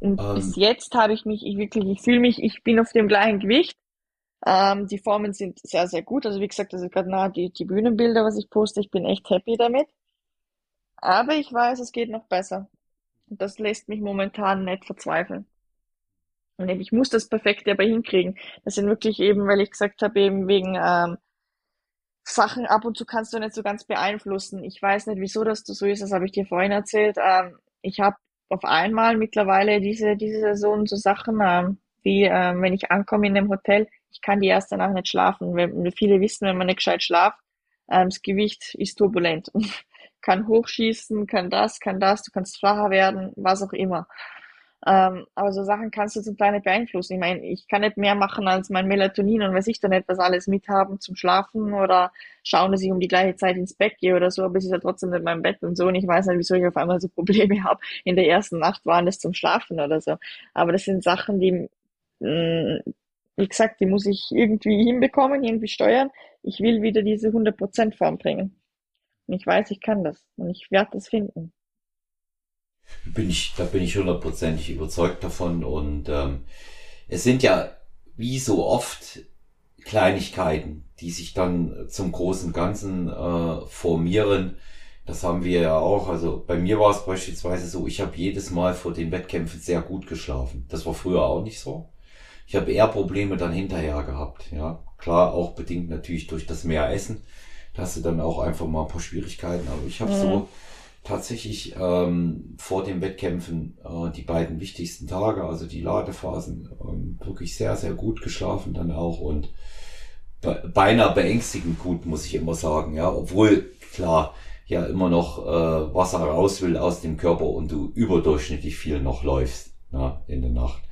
Und ähm, bis jetzt habe ich mich, ich wirklich, ich fühle mich, ich bin auf dem gleichen Gewicht. Ähm, die Formen sind sehr, sehr gut. Also wie gesagt, das ist gerade nah die, die Bühnenbilder, was ich poste. Ich bin echt happy damit. Aber ich weiß, es geht noch besser. Und das lässt mich momentan nicht verzweifeln. Und ich muss das Perfekte aber hinkriegen. Das sind wirklich eben, weil ich gesagt habe, eben wegen ähm, Sachen ab und zu kannst du nicht so ganz beeinflussen. Ich weiß nicht, wieso das so ist, das habe ich dir vorhin erzählt. Ähm, ich habe auf einmal mittlerweile diese, diese Saison so Sachen, ähm, wie ähm, wenn ich ankomme in einem Hotel, ich kann die erste Nacht nicht schlafen. Weil viele wissen, wenn man nicht gescheit schlaft, ähm, das Gewicht ist turbulent. [laughs] kann hochschießen, kann das, kann das, du kannst flacher werden, was auch immer. Ähm, aber so Sachen kannst du zum Teil nicht beeinflussen. Ich meine, ich kann nicht mehr machen als mein Melatonin und weiß ich dann etwas alles mithaben zum Schlafen oder schauen, dass ich um die gleiche Zeit ins Bett gehe oder so, aber es ist ja trotzdem nicht mein Bett und so und ich weiß nicht, wieso ich auf einmal so [laughs] Probleme habe. In der ersten Nacht waren das zum Schlafen oder so. Aber das sind Sachen, die, mh, mm, wie gesagt, die muss ich irgendwie hinbekommen, irgendwie steuern. Ich will wieder diese 100% Form bringen. Und ich weiß, ich kann das und ich werde das finden bin ich, da bin ich hundertprozentig überzeugt davon. Und ähm, es sind ja wie so oft Kleinigkeiten, die sich dann zum großen Ganzen äh, formieren. Das haben wir ja auch. Also bei mir war es beispielsweise so, ich habe jedes Mal vor den Wettkämpfen sehr gut geschlafen. Das war früher auch nicht so. Ich habe eher Probleme dann hinterher gehabt. Ja, klar, auch bedingt natürlich durch das mehr Essen. Da hast du dann auch einfach mal ein paar Schwierigkeiten. Aber ich habe mhm. so tatsächlich ähm, vor den Wettkämpfen äh, die beiden wichtigsten Tage, also die Ladephasen, ähm, wirklich sehr, sehr gut geschlafen dann auch und be beinahe beängstigend gut, muss ich immer sagen, ja, obwohl klar ja immer noch äh, Wasser raus will aus dem Körper und du überdurchschnittlich viel noch läufst ja, in der Nacht.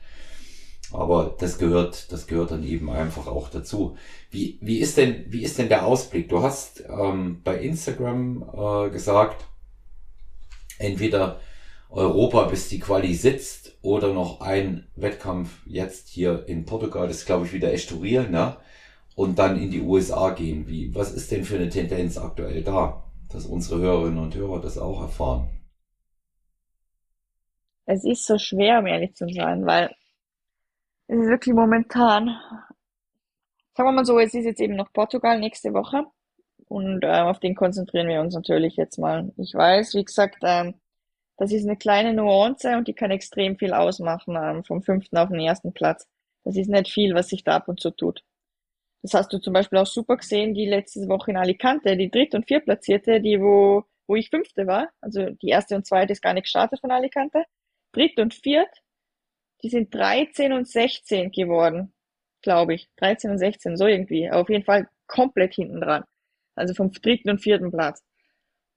Aber das gehört, das gehört dann eben einfach auch dazu. Wie, wie ist denn, wie ist denn der Ausblick? Du hast ähm, bei Instagram äh, gesagt, entweder Europa, bis die Quali sitzt, oder noch ein Wettkampf jetzt hier in Portugal, das ist glaube ich wieder Estoril, ne? Und dann in die USA gehen. Wie, was ist denn für eine Tendenz aktuell da, dass unsere Hörerinnen und Hörer das auch erfahren? Es ist so schwer, um ehrlich zu sein, weil es ist wirklich momentan, sagen wir mal so, es ist jetzt eben noch Portugal nächste Woche und äh, auf den konzentrieren wir uns natürlich jetzt mal. Ich weiß, wie gesagt, ähm, das ist eine kleine Nuance und die kann extrem viel ausmachen ähm, vom fünften auf den ersten Platz. Das ist nicht viel, was sich da ab und zu tut. Das hast du zum Beispiel auch super gesehen, die letzte Woche in Alicante, die dritt- und viertplatzierte, die wo, wo ich fünfte war, also die erste und zweite ist gar nicht gestartet von Alicante, dritt und viert, die sind 13 und 16 geworden, glaube ich, 13 und 16, so irgendwie, auf jeden Fall komplett hinten dran. Also vom dritten und vierten Platz.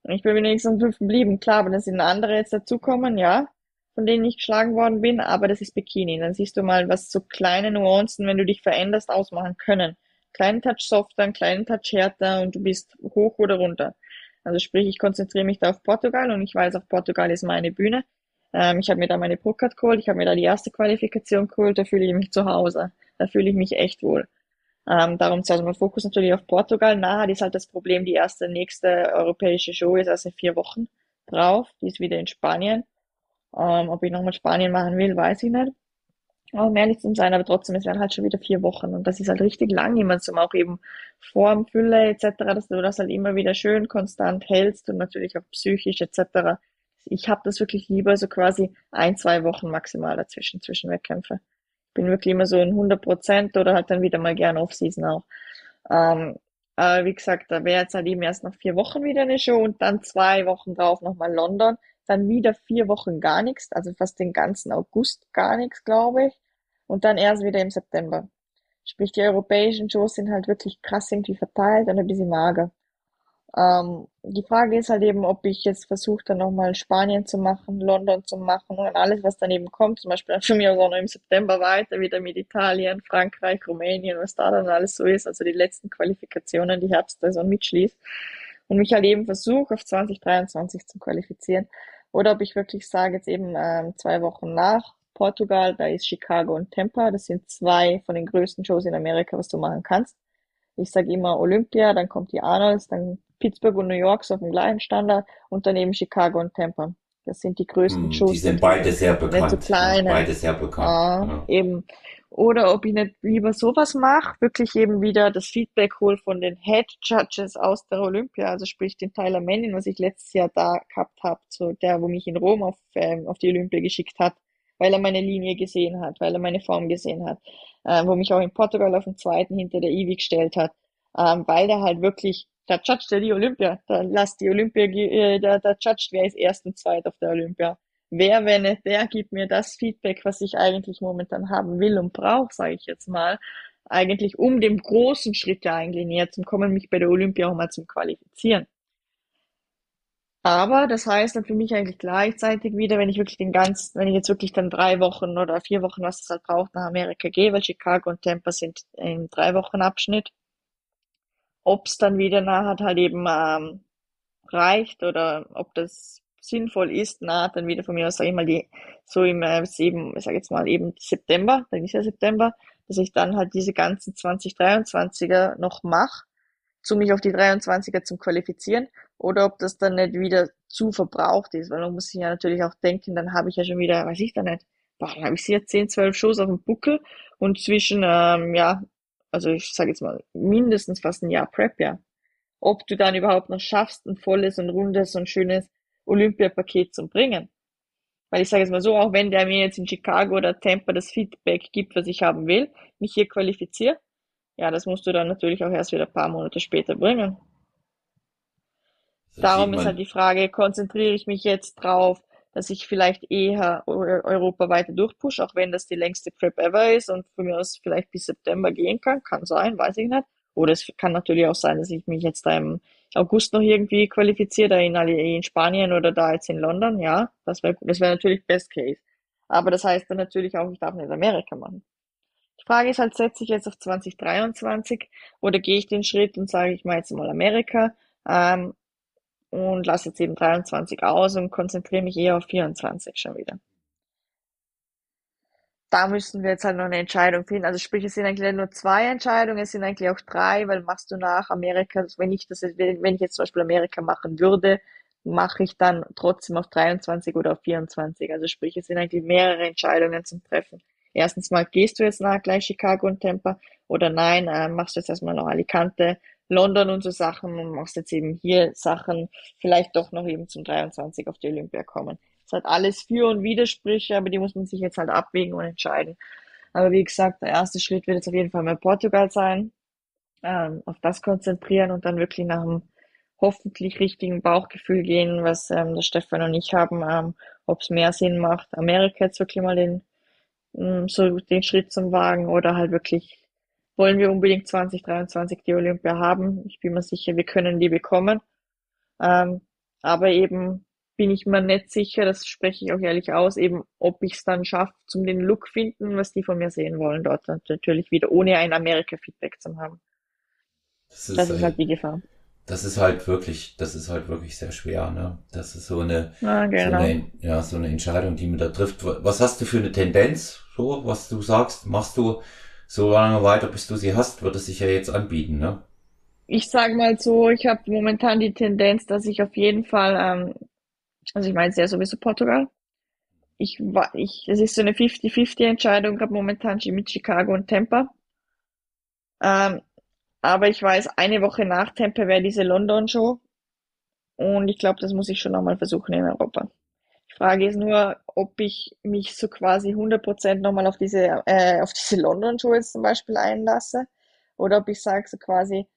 Und ich bin wenigstens am fünften geblieben. Klar, wenn es sind andere jetzt dazukommen, ja, von denen ich geschlagen worden bin, aber das ist Bikini. Dann siehst du mal, was so kleine Nuancen, wenn du dich veränderst, ausmachen können. Kleinen Touch softer, einen kleinen Touch härter und du bist hoch oder runter. Also sprich, ich konzentriere mich da auf Portugal und ich weiß, auch Portugal ist meine Bühne. Ähm, ich habe mir da meine Pro-Card geholt, ich habe mir da die erste Qualifikation geholt, da fühle ich mich zu Hause. Da fühle ich mich echt wohl. Ähm, darum ist also mein Fokus natürlich auf Portugal. Nachher ist halt das Problem, die erste nächste europäische Show ist also in vier Wochen drauf. Die ist wieder in Spanien. Ähm, ob ich nochmal Spanien machen will, weiß ich nicht. Um ehrlich zu sein, aber trotzdem, es wären halt schon wieder vier Wochen und das ist halt richtig lang, immer zum auch eben Form, Fülle etc., dass du das halt immer wieder schön konstant hältst und natürlich auch psychisch etc. Ich habe das wirklich lieber so quasi ein, zwei Wochen maximal dazwischen, zwischen Wettkämpfe. Bin wirklich immer so in 100 Prozent oder halt dann wieder mal gern Off-Season auch. Ähm, aber wie gesagt, da wäre jetzt halt eben erst noch vier Wochen wieder eine Show und dann zwei Wochen drauf nochmal London dann wieder vier Wochen gar nichts, also fast den ganzen August gar nichts, glaube ich. Und dann erst wieder im September. Sprich, die europäischen Shows sind halt wirklich krass irgendwie verteilt und ein bisschen mager. Ähm, die Frage ist halt eben, ob ich jetzt versuche, dann nochmal Spanien zu machen, London zu machen und alles, was dann eben kommt. Zum Beispiel dann für mich auch noch im September weiter wieder mit Italien, Frankreich, Rumänien, was da dann alles so ist. Also die letzten Qualifikationen, die Herbstsaison mitschließt. Und mich halt eben versuche, auf 2023 zu qualifizieren. Oder ob ich wirklich sage, jetzt eben ähm, zwei Wochen nach Portugal, da ist Chicago und Tampa. Das sind zwei von den größten Shows in Amerika, was du machen kannst. Ich sage immer Olympia, dann kommt die Arnolds, dann Pittsburgh und New York so auf dem gleichen Standard und dann eben Chicago und Tampa. Das sind die größten hm, Shows. Die sind beide sehr bekannt. So kleine. Beide sehr bekannt. Ah, ja. Eben. Oder ob ich nicht lieber sowas mache, wirklich eben wieder das Feedback hole von den Head Judges aus der Olympia, also sprich den Tyler Manning, was ich letztes Jahr da gehabt habe, so der, wo mich in Rom auf, ähm, auf die Olympia geschickt hat, weil er meine Linie gesehen hat, weil er meine Form gesehen hat, äh, wo mich auch in Portugal auf den zweiten hinter der Ivi gestellt hat, ähm, weil der halt wirklich, da judgt er die Olympia, da lasst die Olympia, äh, da, da judgt wer ist erst und zweit auf der Olympia wer, wenn nicht der, gibt mir das Feedback, was ich eigentlich momentan haben will und brauche, sage ich jetzt mal, eigentlich um dem großen Schritt ja eigentlich näher zu kommen, mich bei der Olympia auch mal zum Qualifizieren. Aber das heißt dann für mich eigentlich gleichzeitig wieder, wenn ich wirklich den ganzen, wenn ich jetzt wirklich dann drei Wochen oder vier Wochen, was das halt braucht, nach Amerika gehe, weil Chicago und Tampa sind in drei Wochen Abschnitt, ob es dann wieder nachher halt eben ähm, reicht oder ob das sinnvoll ist, na, dann wieder von mir aus, sage ich mal, die, so im, äh, eben, ich sage jetzt mal eben September, dann ist ja September, dass ich dann halt diese ganzen 2023er noch mache, zu mich auf die 23er zum Qualifizieren, oder ob das dann nicht wieder zu verbraucht ist, weil man muss sich ja natürlich auch denken, dann habe ich ja schon wieder, weiß ich da nicht, boah, dann habe ich hier 10, 12 Shows auf dem Buckel und zwischen, ähm, ja, also ich sage jetzt mal, mindestens fast ein Jahr Prep, ja. Ob du dann überhaupt noch schaffst, ein volles und rundes und schönes Olympiapaket zu bringen. Weil ich sage jetzt mal so, auch wenn der mir jetzt in Chicago oder Tampa das Feedback gibt, was ich haben will, mich hier qualifiziere, ja, das musst du dann natürlich auch erst wieder ein paar Monate später bringen. Das Darum ist halt die Frage, konzentriere ich mich jetzt drauf, dass ich vielleicht eher Europa weiter durchpushe, auch wenn das die längste Prep ever ist und von mir aus vielleicht bis September gehen kann, kann sein, weiß ich nicht. Oder es kann natürlich auch sein, dass ich mich jetzt da im August noch irgendwie qualifiziere, in, in Spanien oder da jetzt in London. Ja, das wäre das wäre natürlich Best Case. Aber das heißt dann natürlich auch, ich darf nicht Amerika machen. Die Frage ist halt, setze ich jetzt auf 2023 oder gehe ich den Schritt und sage, ich mache jetzt mal Amerika ähm, und lasse jetzt eben 23 aus und konzentriere mich eher auf 24 schon wieder da müssen wir jetzt halt noch eine Entscheidung finden. Also sprich, es sind eigentlich nur zwei Entscheidungen, es sind eigentlich auch drei, weil machst du nach Amerika, also wenn ich das, wenn ich jetzt zum Beispiel Amerika machen würde, mache ich dann trotzdem auf 23 oder auf 24. Also sprich, es sind eigentlich mehrere Entscheidungen zum Treffen. Erstens mal, gehst du jetzt nach gleich Chicago und Tampa oder nein, äh, machst du jetzt erstmal noch Alicante, London und so Sachen und machst jetzt eben hier Sachen, vielleicht doch noch eben zum 23 auf die Olympia kommen. Es hat alles Für- und Widersprüche, aber die muss man sich jetzt halt abwägen und entscheiden. Aber wie gesagt, der erste Schritt wird jetzt auf jeden Fall mal Portugal sein. Ähm, auf das konzentrieren und dann wirklich nach einem hoffentlich richtigen Bauchgefühl gehen, was ähm, der Stefan und ich haben, ähm, ob es mehr Sinn macht, Amerika jetzt wirklich mal den, ähm, so den Schritt zum Wagen oder halt wirklich wollen wir unbedingt 2023 die Olympia haben. Ich bin mir sicher, wir können die bekommen. Ähm, aber eben bin ich mir nicht sicher, das spreche ich auch ehrlich aus, eben ob ich es dann schaffe, zum den Look finden, was die von mir sehen wollen dort. Und natürlich wieder ohne ein Amerika-Feedback zu haben. Das ist, das ist halt die Gefahr. Das ist halt wirklich, das ist halt wirklich sehr schwer, ne? Das ist so eine, ja, genau. so eine, ja, so eine Entscheidung, die man da trifft. Was hast du für eine Tendenz, so, was du sagst? Machst du so lange weiter, bis du sie hast, wird es sich ja jetzt anbieten, ne? Ich sage mal so, ich habe momentan die Tendenz, dass ich auf jeden Fall, ähm, also ich meine es ja sowieso Portugal. Ich ich, es ist so eine 50-50 Entscheidung, habe momentan mit Chicago und Tampa. Ähm, aber ich weiß, eine Woche nach Tampa wäre diese London-Show. Und ich glaube, das muss ich schon nochmal versuchen in Europa. Frage ist nur, ob ich mich so quasi 100% nochmal auf diese, äh, diese London-Show jetzt zum Beispiel einlasse. Oder ob ich sage so quasi,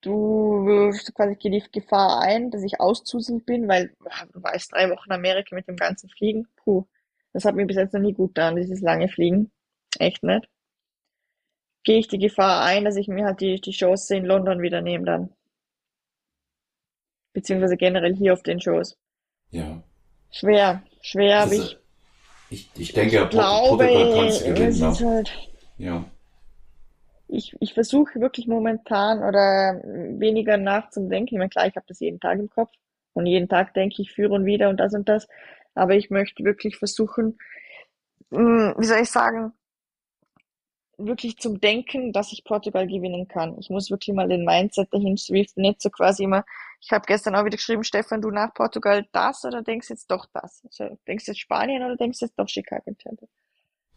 du wirfst quasi die Gefahr ein, dass ich auszusend bin, weil du weißt, drei Wochen Amerika mit dem ganzen Fliegen, puh, das hat mir bis jetzt noch nie gut getan, dieses lange Fliegen. Echt nicht. Gehe ich die Gefahr ein, dass ich mir halt die, die Chance in London wieder nehme dann. Beziehungsweise generell hier auf den Shows. Ja. Schwer, schwer, aber ich, ich, ich denke, ich glaube, gewinnen. Es ist halt, ja ich, ich versuche wirklich momentan oder weniger nachzudenken. Ich meine, klar, ich habe das jeden Tag im Kopf und jeden Tag denke ich für und wieder und das und das. Aber ich möchte wirklich versuchen, hm, wie soll ich sagen, wirklich zum Denken, dass ich Portugal gewinnen kann. Ich muss wirklich mal den Mindset dahin swiften, nicht so quasi immer. Ich habe gestern auch wieder geschrieben, Stefan, du nach Portugal das oder denkst jetzt doch das? Also, denkst jetzt Spanien oder denkst jetzt doch Chicago Temple?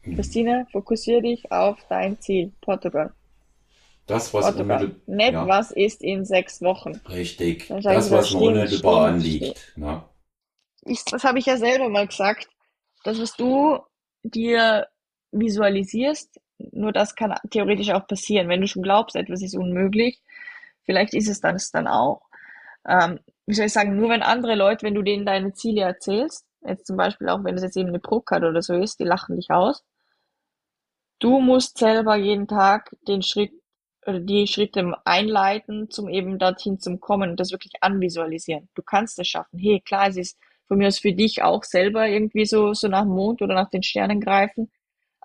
Mhm. Christina, fokussiere dich auf dein Ziel, Portugal. Das, was unmittelbar. Nicht, ja. was ist in sechs Wochen. Richtig. Das, was mir unmittelbar anliegt. Na? Ich, das habe ich ja selber mal gesagt. Das, was du dir visualisierst, nur das kann theoretisch auch passieren. Wenn du schon glaubst, etwas ist unmöglich, vielleicht ist es dann, es dann auch. Ähm, wie soll ich sagen, nur wenn andere Leute, wenn du denen deine Ziele erzählst, jetzt zum Beispiel auch, wenn es jetzt eben eine Pro-Card oder so ist, die lachen dich aus. Du musst selber jeden Tag den Schritt die Schritte einleiten, zum eben dorthin zum Kommen und das wirklich anvisualisieren. Du kannst es schaffen. Hey, klar, es ist von mir aus für dich auch selber irgendwie so, so nach dem Mond oder nach den Sternen greifen.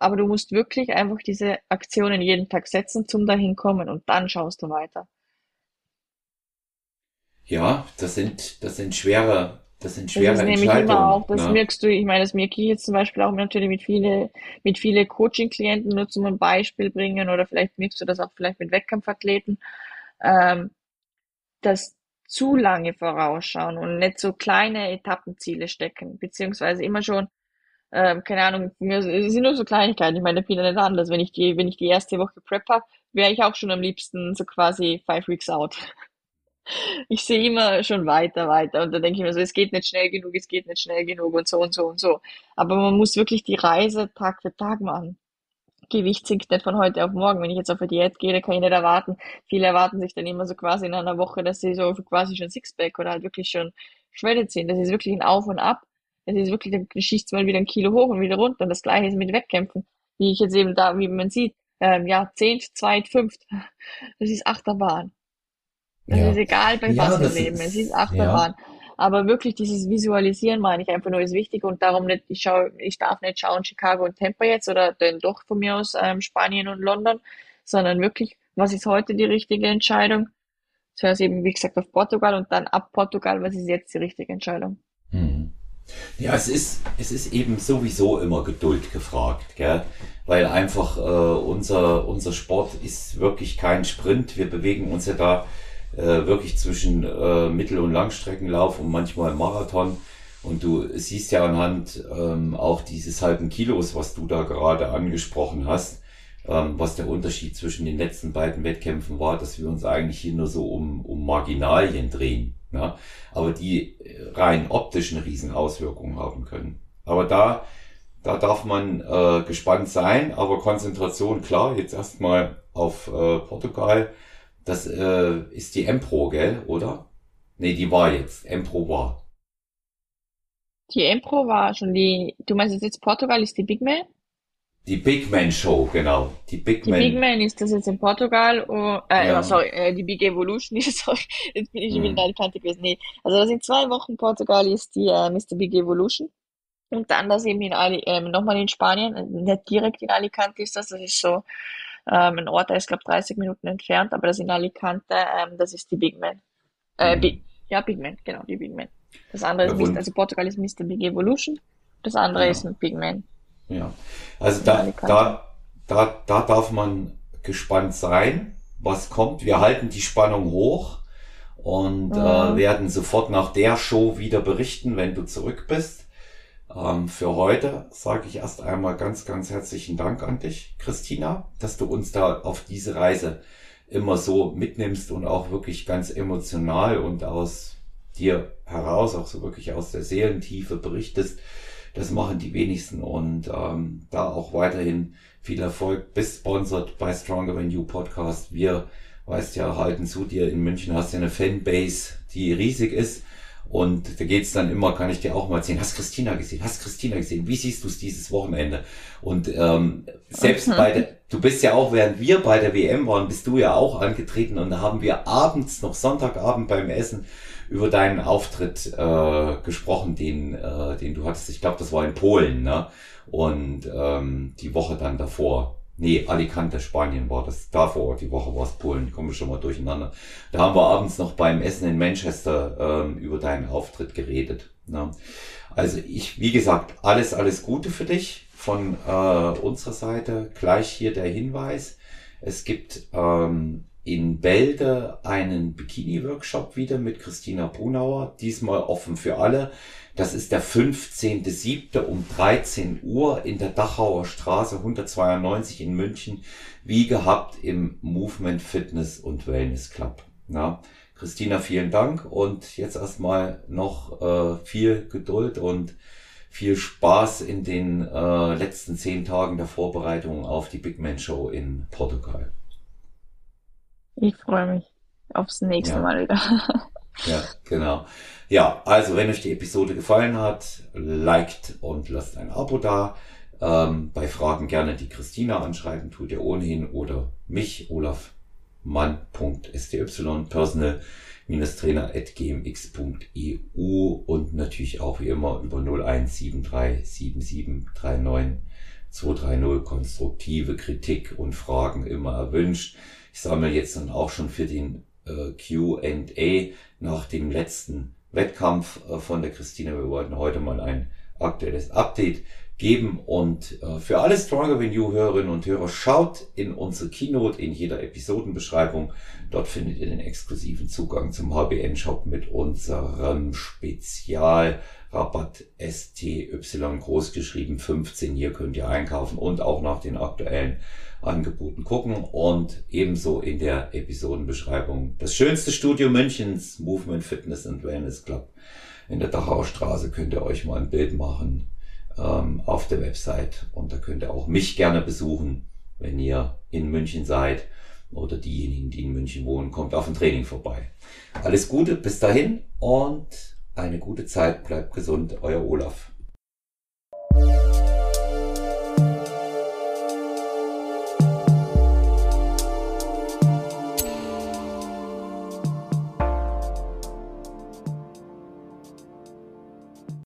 Aber du musst wirklich einfach diese Aktionen jeden Tag setzen, zum dahin kommen und dann schaust du weiter. Ja, das sind, das sind schwere, das sind schwere das ist Entscheidungen. Nämlich immer auch, das ne? merkst du, ich meine, das merke ich jetzt zum Beispiel auch natürlich mit viele, mit viele Coaching-Klienten, nur zum Beispiel bringen, oder vielleicht merkst du das auch vielleicht mit Wettkampfathleten, ähm, dass zu lange vorausschauen und nicht so kleine Etappenziele stecken, beziehungsweise immer schon, ähm, keine Ahnung, mir sind nur so Kleinigkeiten, ich meine, ich nicht anders. Wenn ich die, wenn ich die erste Woche Prep habe, wäre ich auch schon am liebsten so quasi five weeks out [laughs] ich sehe immer schon weiter, weiter. Und da denke ich mir so, es geht nicht schnell genug, es geht nicht schnell genug und so und so und so. Aber man muss wirklich die Reise Tag für Tag machen. Gewicht sinkt nicht von heute auf morgen. Wenn ich jetzt auf eine Diät gehe, dann kann ich nicht erwarten. Viele erwarten sich dann immer so quasi in einer Woche, dass sie so quasi schon Sixpack oder halt wirklich schon shredded sind. Das ist wirklich ein Auf und Ab. Es ist wirklich, dann schießt mal wieder ein Kilo hoch und wieder runter. Und das Gleiche ist mit Wettkämpfen. Wie ich jetzt eben da, wie man sieht, ähm, ja, zehnt, zweit, fünft. Das ist Achterbahn. Es ja. ist egal, bei ja, was wir leben. Ist, es ist Achterbahn. Ja. Aber wirklich dieses Visualisieren meine ich einfach nur ist wichtig und darum nicht, ich schaue, ich darf nicht schauen Chicago und Tampa jetzt oder dann doch von mir aus ähm, Spanien und London, sondern wirklich, was ist heute die richtige Entscheidung? Zuerst eben, wie gesagt, auf Portugal und dann ab Portugal, was ist jetzt die richtige Entscheidung? Hm. Ja, es ist, es ist eben sowieso immer Geduld gefragt, gell? weil einfach äh, unser, unser Sport ist wirklich kein Sprint. Wir bewegen uns ja da äh, wirklich zwischen äh, Mittel- und Langstreckenlauf und manchmal Marathon. Und du siehst ja anhand ähm, auch dieses halben Kilos, was du da gerade angesprochen hast, ähm, was der Unterschied zwischen den letzten beiden Wettkämpfen war, dass wir uns eigentlich hier nur so um, um Marginalien drehen, ja? aber die rein optischen Riesenauswirkungen haben können. Aber da, da darf man äh, gespannt sein, aber Konzentration klar, jetzt erstmal auf äh, Portugal das äh, ist die M-Pro, gell, oder? Nee, die war jetzt. M-Pro war. Die M-Pro war schon die, du meinst jetzt Portugal ist die Big Man? Die Big Man Show, genau. Die Big die Man. Big Man ist das jetzt in Portugal, oh, äh, ja. sorry, äh, die Big Evolution [laughs] ist, sorry, jetzt bin ich schon wieder in Alicante gewesen. Nee, also das in zwei Wochen Portugal ist die äh, Mr. Big Evolution. Und dann das eben in Ali, äh, nochmal in Spanien, nicht direkt in Alicante ist das, das ist so ähm, ein Ort, der ist, glaube 30 Minuten entfernt, aber das in Alicante, ähm, das ist die Big Man. Äh, mhm. Big, ja, Big Man, genau, die Big Man. Das andere ja, ist, Mr., also Portugal ist Mr. Big Evolution, das andere ja. ist ein Big Man. Ja, also da, da, da, da darf man gespannt sein, was kommt. Wir halten die Spannung hoch und äh, mhm. äh, werden sofort nach der Show wieder berichten, wenn du zurück bist. Ähm, für heute sage ich erst einmal ganz, ganz herzlichen Dank an dich, Christina, dass du uns da auf diese Reise immer so mitnimmst und auch wirklich ganz emotional und aus dir heraus, auch so wirklich aus der Seelentiefe berichtest. Das machen die wenigsten und ähm, da auch weiterhin viel Erfolg. Bist sponsored bei Stronger Than You Podcast. Wir, weißt ja, halten zu dir in München, hast ja eine Fanbase, die riesig ist. Und da geht's dann immer, kann ich dir auch mal erzählen, hast Christina gesehen, hast Christina gesehen, wie siehst du es dieses Wochenende? Und ähm, selbst mhm. bei der, du bist ja auch, während wir bei der WM waren, bist du ja auch angetreten und da haben wir abends, noch Sonntagabend beim Essen, über deinen Auftritt äh, gesprochen, den, äh, den du hattest. Ich glaube, das war in Polen, ne? Und ähm, die Woche dann davor. Nee, Alicante, Spanien war das. Davor, die Woche war es Polen, kommen wir schon mal durcheinander. Da haben wir abends noch beim Essen in Manchester ähm, über deinen Auftritt geredet. Ne? Also ich, wie gesagt, alles, alles Gute für dich von äh, unserer Seite. Gleich hier der Hinweis. Es gibt ähm, in Bälde einen Bikini-Workshop wieder mit Christina Brunauer, diesmal offen für alle. Das ist der 15.07. um 13 Uhr in der Dachauer Straße 192 in München, wie gehabt im Movement Fitness und Wellness Club. Na, Christina, vielen Dank und jetzt erstmal noch äh, viel Geduld und viel Spaß in den äh, letzten zehn Tagen der Vorbereitung auf die Big Man Show in Portugal. Ich freue mich aufs nächste ja. Mal wieder. [laughs] ja, genau. Ja, also wenn euch die Episode gefallen hat, liked und lasst ein Abo da. Ähm, bei Fragen gerne die Christina anschreiben, tut ihr ohnehin oder mich, Olaf Mann.sty, personal trainer.gmx.eu und natürlich auch wie immer über 01737739230 konstruktive Kritik und Fragen immer erwünscht. Ich sammle jetzt dann auch schon für den äh, Q&A nach dem letzten Wettkampf äh, von der Christina. Wir wollten heute mal ein aktuelles Update geben und äh, für alle Stronger Than You Hörerinnen und Hörer schaut in unsere Keynote in jeder Episodenbeschreibung. Dort findet ihr den exklusiven Zugang zum HBN Shop mit unserem Spezialrabatt STY groß geschrieben 15. Hier könnt ihr einkaufen und auch nach den aktuellen Angeboten gucken und ebenso in der Episodenbeschreibung das schönste Studio Münchens, Movement Fitness and Wellness Club in der Dachauer Straße könnt ihr euch mal ein Bild machen ähm, auf der Website und da könnt ihr auch mich gerne besuchen, wenn ihr in München seid oder diejenigen, die in München wohnen, kommt auf ein Training vorbei. Alles Gute, bis dahin und eine gute Zeit, bleibt gesund, euer Olaf.